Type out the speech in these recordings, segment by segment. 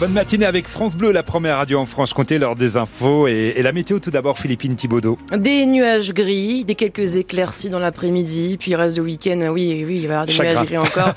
Bonne matinée avec France Bleu, la première radio en Franche-Comté, l'heure des infos et, la météo tout d'abord, Philippine Thibaudot. Des nuages gris, des quelques éclaircies dans l'après-midi, puis reste de week-end, oui, oui, il va y avoir des nuages gris encore.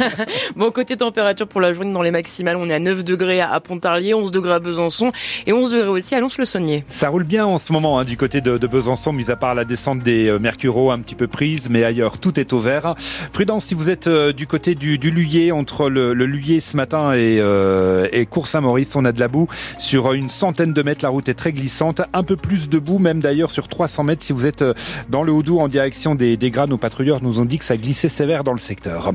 bon, côté température pour la journée dans les maximales, on est à 9 degrés à Pontarlier, 11 degrés à Besançon et 11 degrés aussi à Lons-le-Saunier. Ça roule bien en ce moment hein, du côté de, Besançon, mis à part la descente des euh, Mercureaux un petit peu prise, mais ailleurs tout est au vert. Prudence si vous êtes euh, du côté du, du Luyer, entre le, le Luyer ce matin et, euh, et Cours Saint-Maurice, on a de la boue sur une centaine de mètres. La route est très glissante, un peu plus de boue, même d'ailleurs sur 300 mètres. Si vous êtes euh, dans le Haut-Doubs en direction des, des Granes, nos patrouilleurs nous ont dit que ça glissait sévère dans le secteur.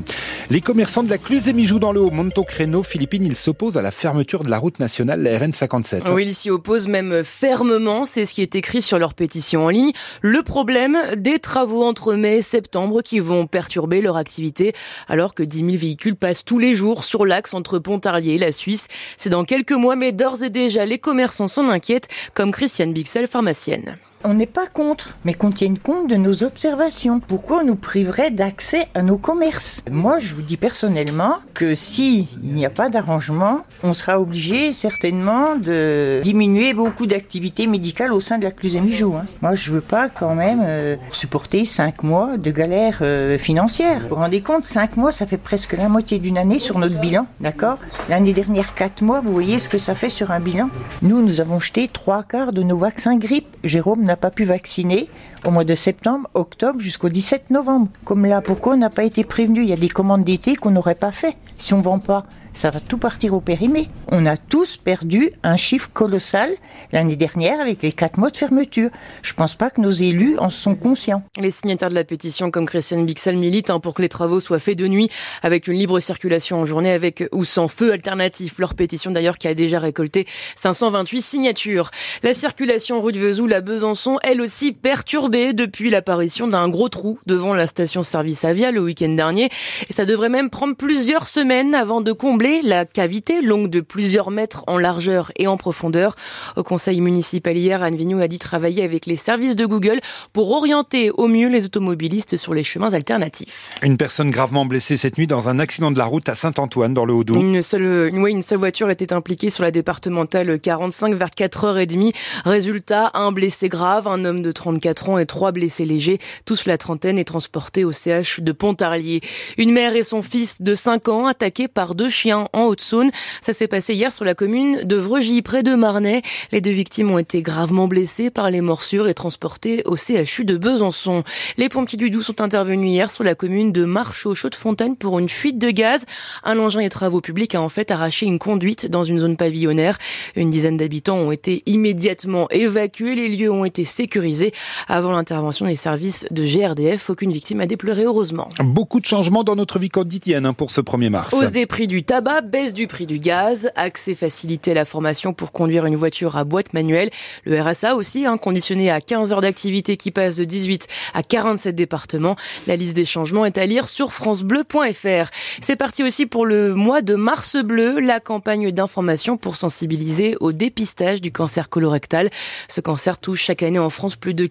Les commerçants de la Cluse et Mijou dans le Haut, Monto-Créneau, Philippines, ils s'opposent à la fermeture de la route nationale, la RN 57. Oui, ils s'y opposent même fermement. C'est ce qui est écrit sur leur pétition en ligne. Le problème des travaux entre mai et septembre qui vont perturber leur activité alors que 10 000 véhicules passent tous les jours sur l'axe entre Pontarlier et la Suisse. C'est dans quelques mois, mais d'ores et déjà, les commerçants s'en inquiètent, comme Christiane Bixel, pharmacienne. On n'est pas contre, mais qu'on tienne compte de nos observations. Pourquoi on nous priverait d'accès à nos commerces? Moi, je vous dis personnellement que si il n'y a pas d'arrangement, on sera obligé certainement de diminuer beaucoup d'activités médicales au sein de la Cluse-Mijou. Hein. Moi, je veux pas quand même euh, supporter cinq mois de galère euh, financière. Vous vous rendez compte, cinq mois, ça fait presque la moitié d'une année sur notre bilan, d'accord? L'année dernière, quatre mois, vous voyez ce que ça fait sur un bilan? Nous, nous avons jeté trois quarts de nos vaccins grippe. Jérôme n'a pas pu vacciner au mois de septembre, octobre jusqu'au 17 novembre. Comme là, pourquoi on n'a pas été prévenu? Il y a des commandes d'été qu'on n'aurait pas fait si on vend pas ça va tout partir au périmé. On a tous perdu un chiffre colossal l'année dernière avec les quatre mois de fermeture. Je pense pas que nos élus en sont conscients. Les signataires de la pétition, comme Christiane Bixel, militent hein, pour que les travaux soient faits de nuit, avec une libre circulation en journée, avec ou sans feu alternatif. Leur pétition d'ailleurs qui a déjà récolté 528 signatures. La circulation rue de Vesoul à Besançon, elle aussi perturbée depuis l'apparition d'un gros trou devant la station-service Avia le week-end dernier. Et ça devrait même prendre plusieurs semaines avant de combler la cavité, longue de plusieurs mètres en largeur et en profondeur. Au conseil municipal hier, Anne Vignou a dit travailler avec les services de Google pour orienter au mieux les automobilistes sur les chemins alternatifs. Une personne gravement blessée cette nuit dans un accident de la route à Saint-Antoine, dans le Haut-Doubs. Une seule, une, une seule voiture était impliquée sur la départementale 45 vers 4h30. Résultat, un blessé grave, un homme de 34 ans et trois blessés légers. Tous la trentaine est transportés au CH de Pontarlier. Une mère et son fils de 5 ans attaqués par deux chiens en Haute-Saône. Ça s'est passé hier sur la commune de Vregy, près de Marnay. Les deux victimes ont été gravement blessées par les morsures et transportées au CHU de Besançon. Les pompiers du Doubs sont intervenus hier sur la commune de Marchaux, Chaux-de-Fontaine pour une fuite de gaz. Un engin et travaux publics a en fait arraché une conduite dans une zone pavillonnaire. Une dizaine d'habitants ont été immédiatement évacués. Les lieux ont été sécurisés avant l'intervention des services de GRDF. Aucune victime a déploré heureusement. Beaucoup de changements dans notre vie quotidienne hein, pour ce 1er mars. Hausse des prix du tabac baisse du prix du gaz, accès facilité à la formation pour conduire une voiture à boîte manuelle. Le RSA aussi, hein, conditionné à 15 heures d'activité qui passe de 18 à 47 départements. La liste des changements est à lire sur francebleu.fr. C'est parti aussi pour le mois de mars bleu, la campagne d'information pour sensibiliser au dépistage du cancer colorectal. Ce cancer touche chaque année en France plus de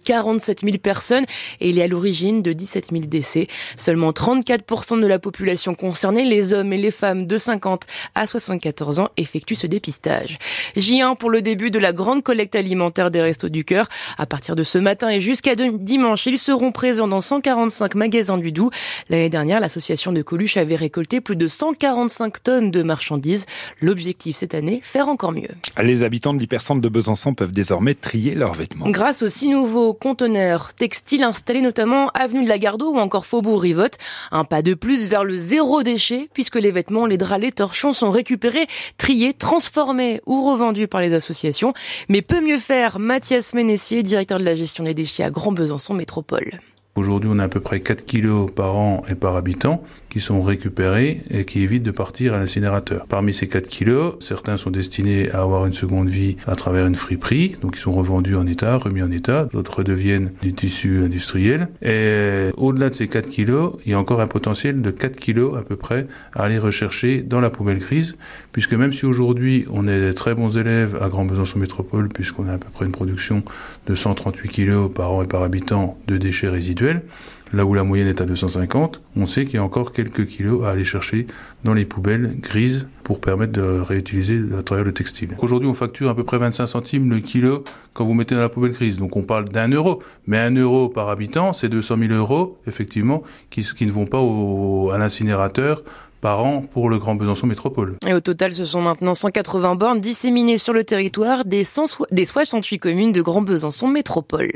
47 000 personnes et il est à l'origine de 17 000 décès. Seulement 34% de la population concernée, les hommes et les femmes de 50 à 74 ans effectuent ce dépistage. J1 pour le début de la grande collecte alimentaire des Restos du Cœur. À partir de ce matin et jusqu'à dimanche, ils seront présents dans 145 magasins du Doubs. L'année dernière, l'association de Coluche avait récolté plus de 145 tonnes de marchandises. L'objectif cette année, faire encore mieux. Les habitants de l'hypercentre de Besançon peuvent désormais trier leurs vêtements. Grâce aux six nouveaux conteneurs textiles installés notamment avenue de la Gardeau ou encore Faubourg Rivotte. Un pas de plus vers le zéro déchet puisque les vêtements, les draps, les torchons sont récupérés, triés, transformés ou revendus par les associations. Mais peut mieux faire Mathias Ménessier, directeur de la gestion des déchets à Grand Besançon Métropole. Aujourd'hui, on a à peu près 4 kilos par an et par habitant qui sont récupérés et qui évitent de partir à l'incinérateur. Parmi ces 4 kilos, certains sont destinés à avoir une seconde vie à travers une friperie, donc ils sont revendus en état, remis en état. D'autres deviennent du tissu industriel. Et au-delà de ces 4 kilos, il y a encore un potentiel de 4 kilos à peu près à aller rechercher dans la poubelle grise, puisque même si aujourd'hui on est des très bons élèves à Grand Besançon Métropole, puisqu'on a à peu près une production de 138 kilos par an et par habitant de déchets résiduels, là où la moyenne est à 250, on sait qu'il y a encore quelques kilos à aller chercher dans les poubelles grises pour permettre de réutiliser le matériel textile. Aujourd'hui, on facture à peu près 25 centimes le kilo quand vous mettez dans la poubelle grise. Donc on parle d'un euro. Mais un euro par habitant, c'est 200 000 euros, effectivement, qui, ne vont pas à l'incinérateur par an pour le Grand Besançon Métropole. Et au total, ce sont maintenant 180 bornes disséminées sur le territoire des, 100, des 68 communes de Grand Besançon Métropole.